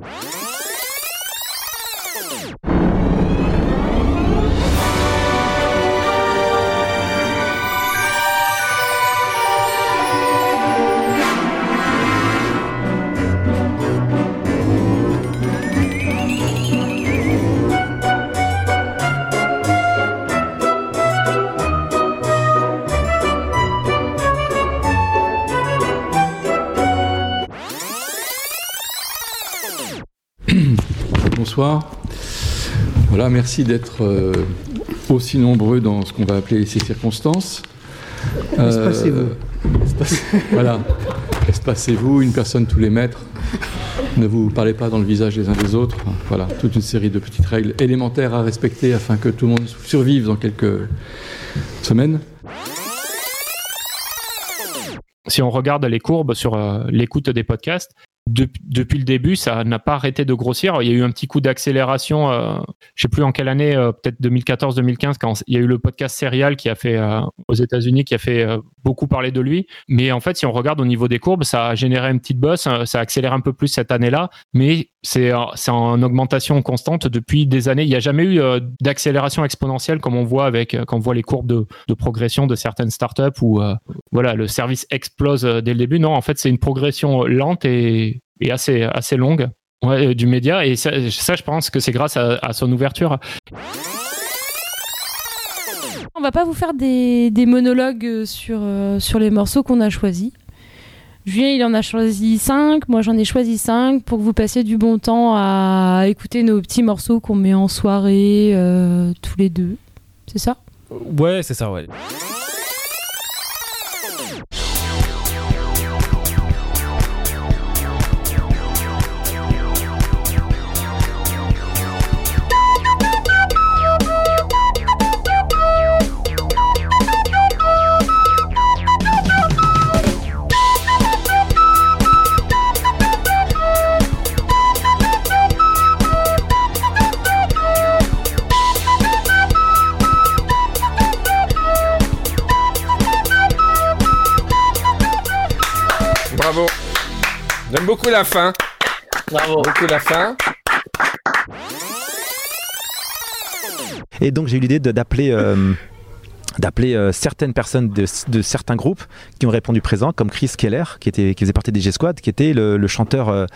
you Bonsoir. Voilà, merci d'être euh, aussi nombreux dans ce qu'on va appeler ces circonstances. Euh, Espacez-vous. voilà. Espacez-vous, une personne tous les mètres. Ne vous parlez pas dans le visage les uns des autres. Voilà, toute une série de petites règles élémentaires à respecter afin que tout le monde survive dans quelques semaines. Si on regarde les courbes sur euh, l'écoute des podcasts, depuis le début, ça n'a pas arrêté de grossir. Il y a eu un petit coup d'accélération, euh, je sais plus en quelle année, euh, peut-être 2014-2015, quand il y a eu le podcast Serial qui a fait euh, aux États-Unis, qui a fait euh, beaucoup parler de lui. Mais en fait, si on regarde au niveau des courbes, ça a généré une petite bosse, ça accélère un peu plus cette année-là, mais c'est en augmentation constante depuis des années. Il n'y a jamais eu d'accélération exponentielle comme on voit avec quand on voit les courbes de, progression de certaines startups où voilà le service explose dès le début. Non, en fait, c'est une progression lente et assez, assez longue euh, du média. Et ça, je pense que c'est grâce à, son ouverture. On va pas vous faire des, monologues sur, euh, sur les morceaux qu'on a choisis. Julien, il en a choisi 5, moi j'en ai choisi 5 pour que vous passiez du bon temps à écouter nos petits morceaux qu'on met en soirée euh, tous les deux. C'est ça? Ouais, c'est ça, ouais. J'aime beaucoup la fin. Bravo. Beaucoup la fin. Et donc j'ai eu l'idée d'appeler euh, d'appeler euh, certaines personnes de, certains groupes qui ont répondu présent, comme Chris Keller, qui, était, qui faisait partie des G-Squad, qui était le, chanteur, euh,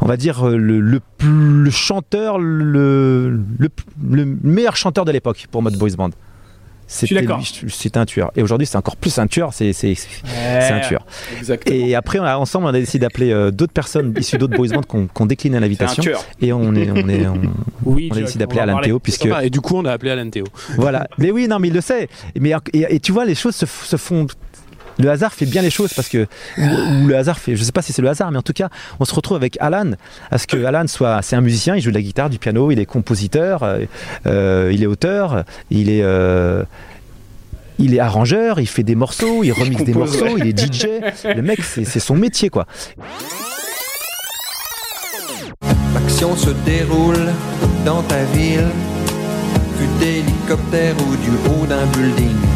on va dire, le, le, chanteur, le, le, meilleur chanteur de l'époque pour Mode Boys Band. C'était un tueur. Et aujourd'hui, c'est encore plus un tueur. C'est un tueur. Et après, on a, ensemble, on a décidé d'appeler euh, d'autres personnes issues d'autres boys bands qu'on qu décliné l'invitation. Et on est, on est, on, a décidé d'appeler Alan Théo puisque. Et du coup, on a appelé Alan Théo. Voilà. Mais oui, non, mais il le sait. Mais et, tu vois, les choses se, se font le hasard fait bien les choses parce que ou, le hasard fait je sais pas si c'est le hasard mais en tout cas on se retrouve avec Alan à ce que Alan soit c'est un musicien il joue de la guitare du piano il est compositeur euh, euh, il est auteur il est euh, il est arrangeur, il fait des morceaux, il remixe des morceaux, il est DJ. Le mec, c'est son métier, quoi. L'action se déroule dans ta ville, fut d'hélicoptère ou du haut d'un building.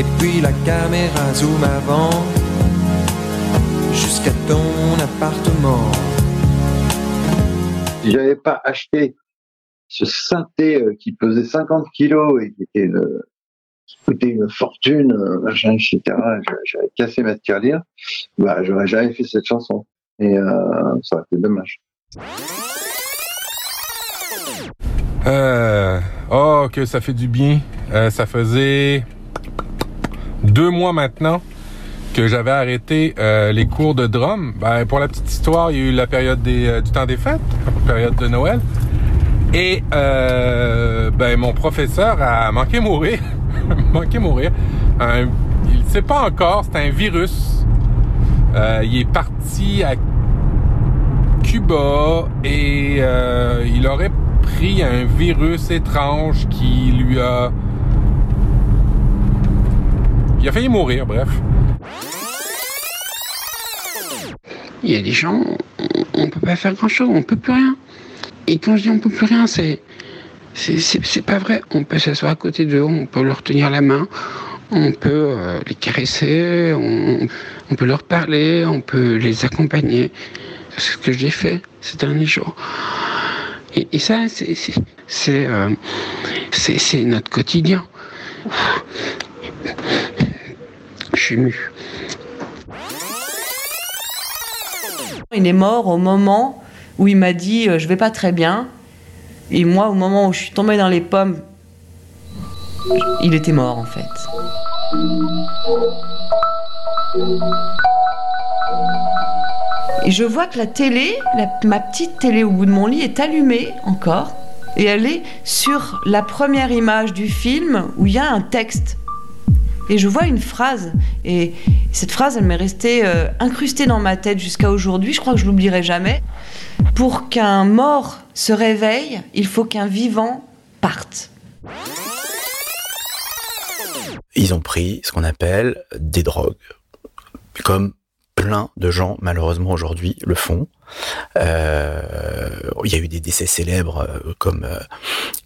Et puis la caméra zoom avant jusqu'à ton appartement. Si j'avais pas acheté ce synthé euh, qui pesait 50 kilos et qui était qui coûtait une fortune, euh, machin, etc. J'avais cassé ma tirelire. Bah, j'aurais jamais fait cette chanson. Et euh, ça aurait été dommage. Euh, oh, que ça fait du bien. ça faisait deux mois maintenant que j'avais arrêté euh, les cours de drum. Ben, pour la petite histoire, il y a eu la période euh, du temps des fêtes, la période de Noël. Et euh, ben, mon professeur a manqué mourir. manqué mourir. il ne sait pas encore, c'est un virus. il est parti à Cuba et il aurait pris un virus étrange qui lui a il a failli mourir, bref. Il y a des gens, on ne peut pas faire grand-chose, on ne peut plus rien. Et quand je dis on ne peut plus rien, c'est c'est pas vrai. On peut s'asseoir à côté d'eux, on peut leur tenir la main, on peut euh, les caresser, on, peut leur parler, on peut les accompagner. ce que j'ai fait ces derniers jours. Et, ça, c'est c'est euh, c'est c'est notre quotidien. Il est mort au moment où il m'a dit euh, je vais pas très bien. Et moi, au moment où je suis tombée dans les pommes, il était mort en fait. Et je vois que la télé, ma petite télé au bout de mon lit est allumée encore. Et elle est sur la première image du film où il y a un texte. Et je vois une phrase. Et cette phrase, elle m'est restée euh, incrustée dans ma tête jusqu'à aujourd'hui. Je crois que je l'oublierai jamais. Pour qu'un mort se réveille, il faut qu'un vivant parte. Ils ont pris ce qu'on appelle des drogues, comme plein de gens malheureusement aujourd'hui le font. Euh, il y a eu des décès célèbres euh, comme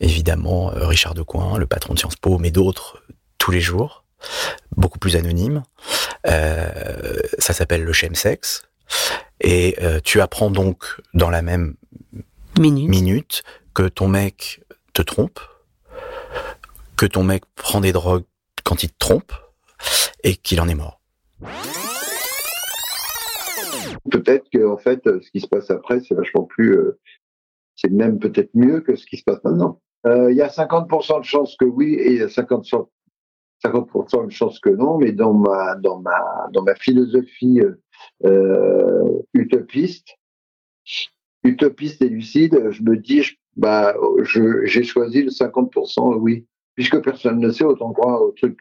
évidemment Richard Decoing, le patron de Sciences Po, mais d'autres tous les jours, beaucoup plus anonymes. Euh, ça s'appelle le chemsex. Et euh, tu apprends donc dans la même minute que ton mec te trompe, que ton mec prend des drogues quand il te trompe et qu'il en est mort. Peut-être que en fait, ce qui se passe après, c'est vachement plus, euh, c'est même peut-être mieux que ce qui se passe maintenant. Euh, Il y a 50% de chances que oui et il y a 50%, 50% de chances que non, mais dans ma dans ma dans ma philosophie euh, euh, utopiste, utopiste et lucide, je me dis, je- bah, je j'ai choisi le 50% oui, puisque personne ne sait, autant croire au truc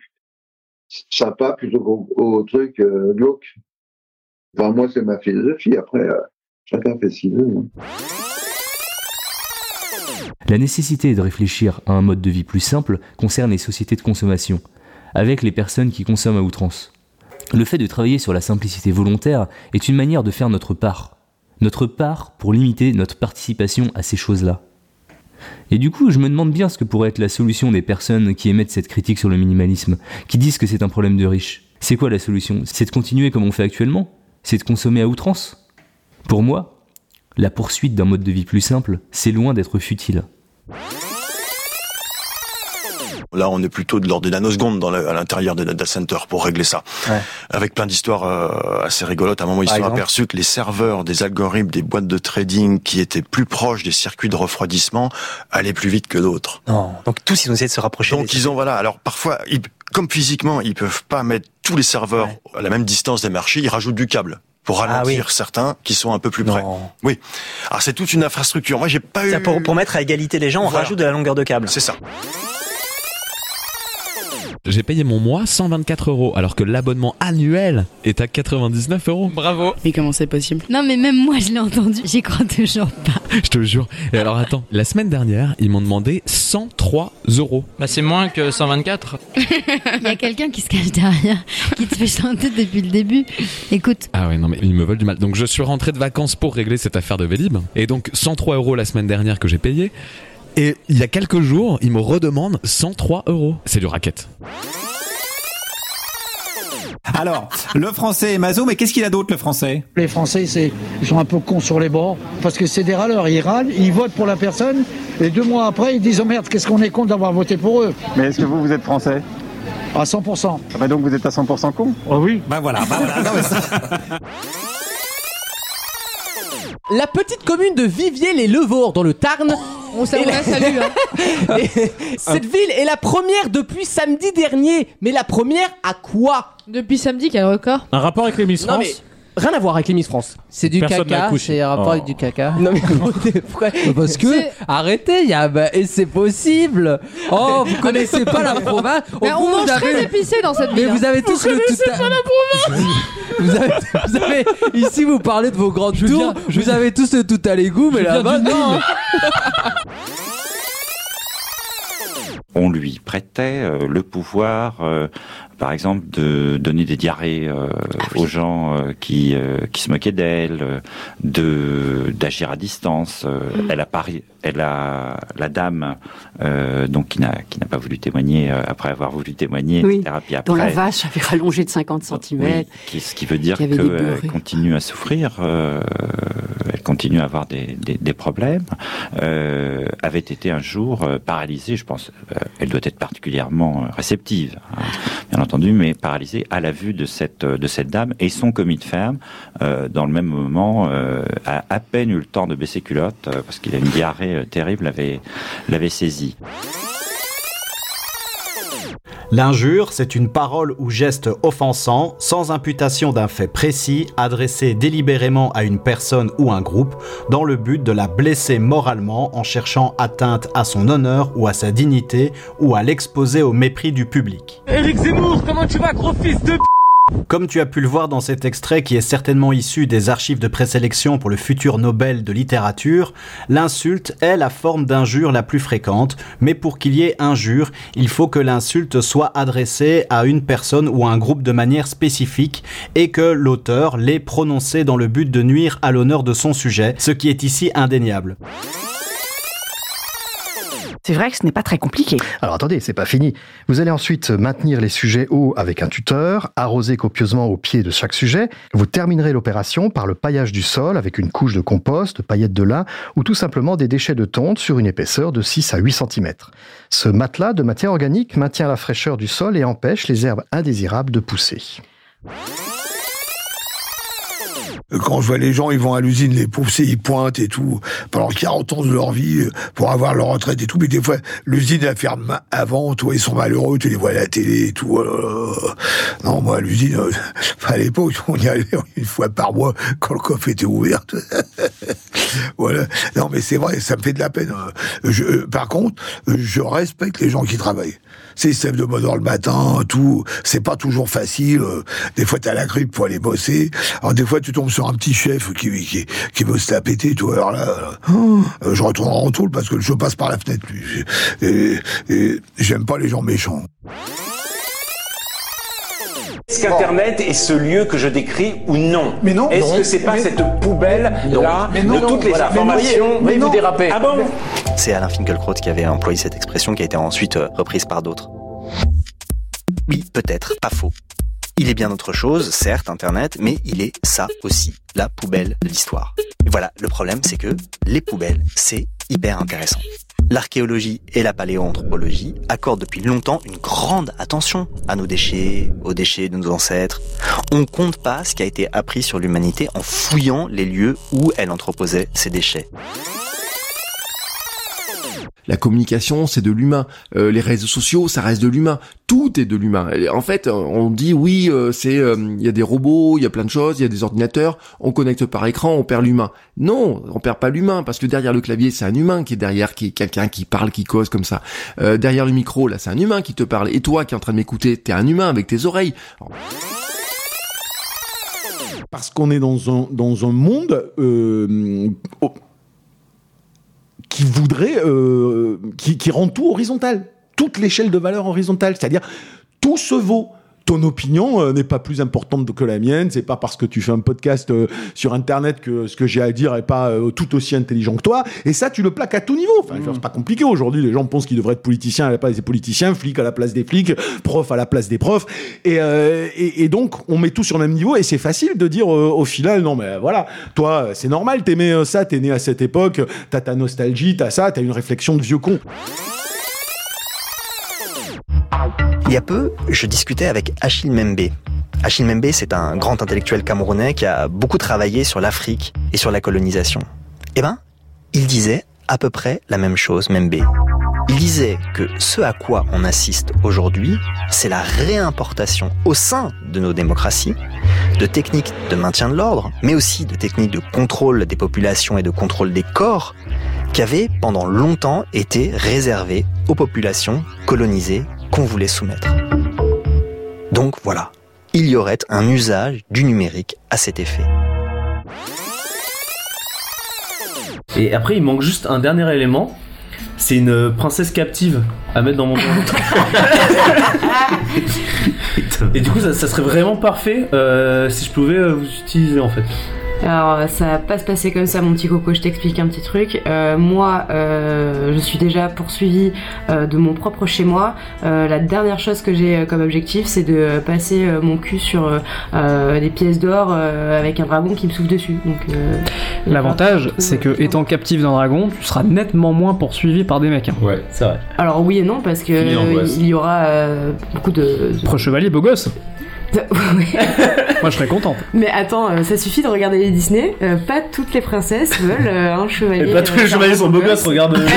sympa plutôt qu'au au truc euh, glauque. Enfin, moi, c'est ma philosophie. Après, euh, chacun fait ce qu'il veut. hein. La nécessité de réfléchir à un mode de vie plus simple concerne les sociétés de consommation, avec les personnes qui consomment à outrance. Le fait de travailler sur la simplicité volontaire est une manière de faire notre part. Notre part pour limiter notre participation à ces choses-là. Et du coup, je me demande bien ce que pourrait être la solution des personnes qui émettent cette critique sur le minimalisme, qui disent que c'est un problème de riches. C'est quoi la solution? C'est de continuer comme on fait actuellement? C'est de consommer à outrance? Pour moi, la poursuite d'un mode de vie plus simple, c'est loin d'être futile. Là, on est plutôt de l'ordre des nanosecondes dans la- à l'intérieur des data centers pour régler ça. Ouais. Avec plein d'histoires euh, assez rigolotes. À un moment, ils se sont aperçus que les serveurs des algorithmes des boîtes de trading qui étaient plus proches des circuits de refroidissement allaient plus vite que d'autres. Non. Donc tous, ils ont essayé de se rapprocher. Donc ils ont voilà. Alors parfois, ils- comme physiquement, ils peuvent pas mettre tous les serveurs à la même distance des marchés. Ils rajoutent du câble pour Ah ralentir oui. certains qui sont un peu plus près. Oui. Alors c'est toute une infrastructure. Moi, j'ai pas eu. Pour, pour mettre à égalité les gens, on Voilà. rajoute de la longueur de câble. C'est ça. J'ai payé mon mois 124 euros, alors que l'abonnement annuel est à 99 euros. Bravo. Mais comment c'est possible? Non, mais même moi, je l'ai entendu. J'y crois toujours pas. Je te jure. Et alors attends, la semaine dernière, ils m'ont demandé 103 euros. Bah c'est moins que 124. Il y a quelqu'un qui se cache derrière, qui te fait chanter depuis le début. Écoute. Ah ouais, non mais ils me veulent du mal. Donc je suis rentré de vacances pour régler cette affaire de Vélib. Et donc 103 euros la semaine dernière que j'ai payé. Et il y a quelques jours, ils me redemandent 103 euros. C'est du racket. Alors, le français est maso, mais qu'est-ce qu'il a d'autre, le français? Les Français, c'est, ils sont un peu cons sur les bords, parce que c'est des râleurs. Ils râlent, ils votent pour la personne, et deux mois après, ils disent Oh merde, qu'est-ce qu'on est con d'avoir voté pour eux Mais est-ce que vous, vous êtes français? À 100%. Ah bah donc vous êtes à 100% con? Oh oui. Bah voilà, bah voilà. Non, mais ça- La petite commune de Viviers-les-Levors dans le Tarn. On s'a- est on la salue, hein. Et Cette ville est la première depuis samedi dernier. Mais la première à quoi? Depuis samedi, quel record? Un rapport avec les Miss France? Rien à voir avec les Miss France. C'est du caca, c'est un rapport avec du caca. Non mais pourquoi Parce que, arrêtez, il y a, bah, et c'est possible. Oh, vous connaissez pas la province. Mais Oh, on mange très avez- épicé dans cette Mais ville. vous avez tous le tout à- vous avez, vous avez- ici vous parlez de vos grandes tours, vous avez tous le tout à l'égout, mais je là-bas non. On lui prêtait euh, le pouvoir euh, par exemple, de donner des diarrhées euh, aux gens euh, qui, euh, qui se moquaient d'elle, de d'agir à distance. Euh, Elle a pari, elle a la dame donc qui n'a qui n'a pas voulu témoigner après avoir voulu témoigner, Oui, etc. Puis dont la après, vache avait rallongé de 50 cm. oui, qui- ce qui veut dire qu'elle continue à souffrir, elle continue à avoir des, des, des problèmes, avait été un jour paralysée, je pense, elle doit être particulièrement réceptive, hein, bien entendu, mais paralysée à la vue de cette, de cette dame et son commis de ferme, euh, dans le même moment, euh, a à peine eu le temps de baisser culotte, euh, parce qu'il a une diarrhée euh, terrible, l'avait saisi. L'injure, c'est une parole ou geste offensant, sans imputation d'un fait précis, adressé délibérément à une personne ou un groupe, dans le but de la blesser moralement en cherchant atteinte à son honneur ou à sa dignité, ou à l'exposer au mépris du public. Eric Zemmour, comment tu vas, gros fils de p... Comme tu as pu le voir dans cet extrait qui est certainement issu des archives de présélection pour le futur Nobel de littérature, l'insulte est la forme d'injure la plus fréquente, mais pour qu'il y ait injure, il faut que l'insulte soit adressée à une personne ou à un groupe de manière spécifique et que l'auteur l'ait prononcée dans le but de nuire à l'honneur de son sujet, ce qui est ici indéniable. C'est vrai que ce n'est pas très compliqué. Alors attendez, c'est pas fini. Vous allez ensuite maintenir les sujets hauts avec un tuteur, arroser copieusement au pied de chaque sujet. Vous terminerez l'opération par le paillage du sol avec une couche de compost, de paillettes de lin ou tout simplement des déchets de tonte sur une épaisseur de 6 à 8 cm. Ce matelas de matière organique maintient la fraîcheur du sol et empêche les herbes indésirables de pousser. Quand je vois les gens, ils vont à l'usine, les pauvres, ils pointent et tout, pendant 40 ans de leur vie, euh, pour avoir leur retraite et tout. Mais des fois, l'usine, elle ferme avant, toi, ils sont malheureux, tu les vois à la télé et tout. oh. Non, moi, l'usine, euh, à l'époque, on y allait une fois par mois quand le coffre était ouvert. voilà. Non, mais c'est vrai, ça me fait de la peine. hein. Euh, par contre, je respecte les gens qui travaillent. Lèvent de heure le matin, tout. C'est pas toujours facile. euh, Des fois, t'as la grippe pour aller bosser. Alors, des fois, tu tombes sur un petit chef qui, qui, qui veut se la péter, tout. Alors là, là, euh, je retourne en retour parce que je passe par la fenêtre. lui. Et, et j'aime pas les gens méchants. Est-ce qu'Internet est ce lieu que je décris ou non? Mais non. Est-ce que c'est pas Mais- cette poubelle là Mais non, de toutes les voilà. Mais informations non, mais vous dérapez? Ah bon? C'est Alain Finkielkraut qui avait employé cette expression qui a été ensuite euh, reprise par d'autres. Oui, peut-être, pas faux. Il est bien autre chose, certes, Internet, mais il est ça aussi, la poubelle de l'histoire. Voilà, le problème, c'est que les poubelles, c'est hyper intéressant. L'archéologie et la paléoanthropologie accordent depuis longtemps une grande attention à nos déchets, aux déchets de nos ancêtres. On compte pas ce qui a été appris sur l'humanité en fouillant les lieux où elle entreposait ses déchets. La communication, c'est de l'humain. Euh, les réseaux sociaux, ça reste de l'humain. Tout est de l'humain. En fait, euh, on dit oui, euh, c'est il y a des robots, il y a plein de choses, il y a des ordinateurs, on connecte par écran, on perd l'humain. Non, on perd pas l'humain parce que derrière le clavier, c'est un humain qui est derrière, qui est quelqu'un qui parle, qui cause comme ça. Derrière le micro, là, c'est un humain qui te parle. Et toi, qui es en train de m'écouter, t'es un humain avec tes oreilles. Parce qu'on est dans un, dans un monde qui voudrait, euh, qui, qui rend tout horizontal. Toute l'échelle de valeur horizontale. C'est-à-dire, tout se vaut. Ton opinion euh, n'est pas plus importante que la mienne. C'est pas parce que tu fais un podcast euh, sur Internet que ce que j'ai à dire est pas euh, tout aussi intelligent que toi. Et ça, tu le plaques à tout niveau. Enfin, dire, c'est pas compliqué aujourd'hui. Les gens pensent qu'ils devraient être politiciens à la place des politiciens, flics à la place des flics, profs à la place des profs. Et, euh, et, et donc, on met tout sur le même niveau. Et c'est facile de dire euh, au final, non, mais voilà, toi, c'est normal, t'aimais ça, t'es né à cette époque, t'as ta nostalgie, t'as ça, t'as une réflexion de vieux con. Il y a peu, je discutais avec Achille Membe. Achille Membe, c'est un grand intellectuel camerounais qui a beaucoup travaillé sur l'Afrique et sur la colonisation. Eh ben, il disait à peu près la même chose, Membe. Il disait que ce à quoi on assiste aujourd'hui, c'est la réimportation au sein de nos démocraties de techniques de maintien de l'ordre, mais aussi de techniques de contrôle des populations et de contrôle des corps qui avaient pendant longtemps été réservées aux populations colonisées qu'on voulait soumettre. Donc voilà, il y aurait un usage du numérique à cet effet. Et après, il manque juste un dernier élément, C'est une princesse captive à mettre dans mon Et du coup, ça, ça serait vraiment parfait euh, si je pouvais euh, vous utiliser en fait. Alors ça va pas se passer comme ça mon petit coco, je t'explique un petit truc. Euh, moi euh, je suis déjà poursuivi euh, de mon propre chez moi. Euh, la dernière chose que j'ai euh, comme objectif c'est de euh, passer euh, mon cul sur euh, euh, des pièces d'or euh, avec un dragon qui me souffle dessus. Donc euh, L'avantage, c'est que étant captif d'un dragon, tu seras nettement moins poursuivi par des mecs. hein. Ouais, c'est vrai. Alors oui et non parce que il y aura euh, beaucoup de... Pro chevalier, beau gosse. Moi, je serais contente. Mais attends, euh, ça suffit de regarder les Disney. euh, pas toutes les princesses veulent euh, un chevalier. Et pas tous les chevaliers sont beaux gosses, regarde.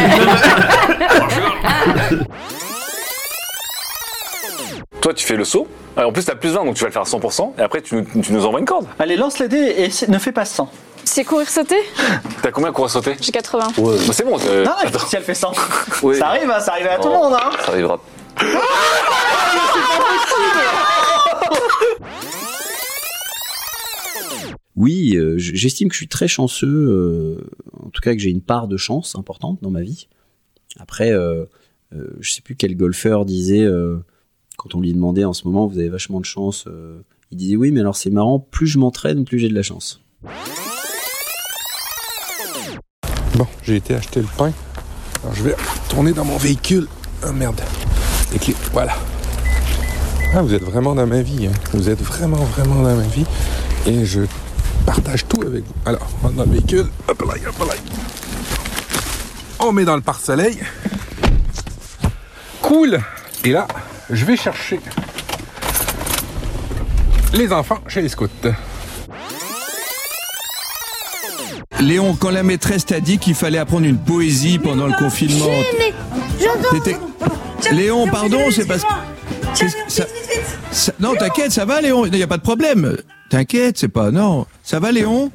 Toi, tu fais le saut. En plus, t'as plus 20, donc tu vas le faire à 100%. Et après, tu nous, tu nous envoies une corde. Allez, lance les dés et ne fais pas 100. C'est courir sauter? T'as combien pour sauter? J'ai 80. Ouais. Bah, c'est bon. euh, Non, attends. si elle fait 100. Oui. Ça arrive, hein, ça arrive à tout le monde. Hein. Ça arrivera. Oui, euh, j'estime que je suis très chanceux, euh, en tout cas que j'ai une part de chance importante dans ma vie. Après, euh, euh, je sais plus quel golfeur disait, quand on lui demandait en ce moment, vous avez vachement de chance, il disait oui, mais alors c'est marrant, plus je m'entraîne, plus j'ai de la chance. Bon, j'ai été acheter le pain. Alors je vais tourner dans mon véhicule. Ah merde. Les clés, voilà. Ah, vous êtes vraiment dans ma vie. hein. Vous êtes vraiment, vraiment dans ma vie. Et je partage tout avec vous. Alors, on dans le véhicule. Hop là, hop là. On met dans le pare-soleil. Cool. Et là, je vais chercher les enfants chez les scouts. Léon, quand la maîtresse t'a dit qu'il fallait apprendre une poésie pendant le confinement. T'étais- Léon, pardon, c'est parce que. C'est- ça- ça- Non, t'inquiète, ça va, Léon, il n'y a pas de problème. T'inquiète, c'est pas. Non, ça va, Léon?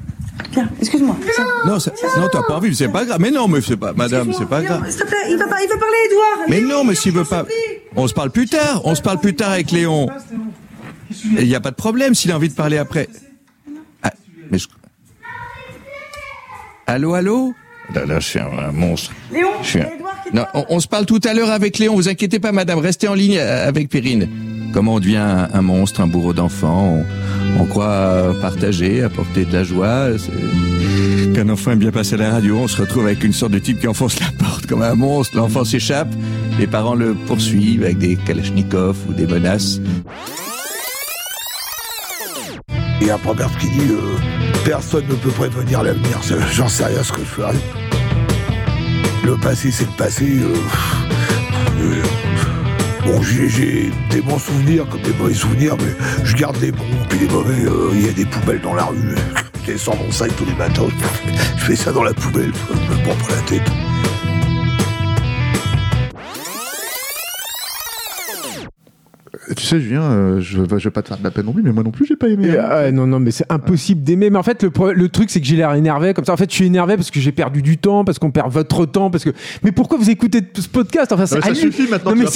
Excuse-moi. Non, ça- non, t'as pas envie, c'est pas grave. Mais non, mais c'est pas. Madame, c'est pas grave. S'il te plaît, il va, pas- il va parler, Edouard. Mais non, mais s'il veut pas. On se parle plus tard, on se parle plus tard avec Léon. Il n'y a pas de problème s'il a envie de parler après. Ah, mais je- Allô, allô? Là, là, je suis un, un monstre. Léon, Je suis un- Edouard qui Non, on, on se parle tout à l'heure avec Léon, vous inquiétez pas, madame, restez en ligne euh, avec Perrine. Comment on devient un, un monstre, un bourreau d'enfant on, on croit partager, apporter de la joie. Qu'un enfant aime bien passer à la radio, on se retrouve avec une sorte de type qui enfonce la porte comme un monstre. L'enfant s'échappe, les parents le poursuivent avec des kalachnikovs ou des menaces. Il y a un proverbe qui dit euh, Personne ne peut prévenir l'avenir. J'en sais rien ce que je ferai. Le passé, c'est le passé. euh, euh, bon, j'ai- des bons souvenirs comme des mauvais souvenirs, mais je garde les bons, puis les mauvais. euh, Il y a des poubelles dans la rue. Je descends mon sac tous les matins. Je fais ça dans la poubelle. Je me prends la tête. Tu sais, Julien, euh, je, je vais pas te faire de la peine non plus, mais moi non plus, j'ai pas aimé. Hein. euh, non, non, mais c'est impossible d'aimer. Mais en fait, le, truc, c'est que j'ai l'air énervé comme ça. En fait, je suis énervé parce que j'ai perdu du temps, parce qu'on perd votre temps, parce que. Mais pourquoi vous écoutez ce podcast? Enfin, c'est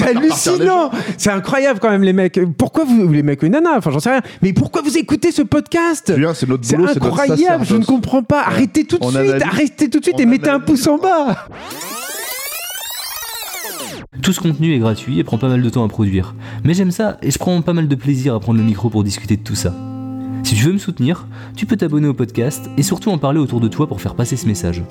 hallucinant. C'est incroyable quand même, les mecs. Pourquoi vous, les mecs ou les nanas Enfin, j'en sais rien. Mais pourquoi vous écoutez ce podcast? Julien, c'est notre boulot, c'est notre incroyable. Je ne comprends pas. Arrêtez tout de On suite. analyse. Arrêtez tout de suite On et mettez un pouce en bas. Tout ce contenu est gratuit et prend pas mal de temps à produire. Mais j'aime ça et je prends pas mal de plaisir à prendre le micro pour discuter de tout ça. Si tu veux me soutenir, tu peux t'abonner au podcast et surtout en parler autour de toi pour faire passer ce message.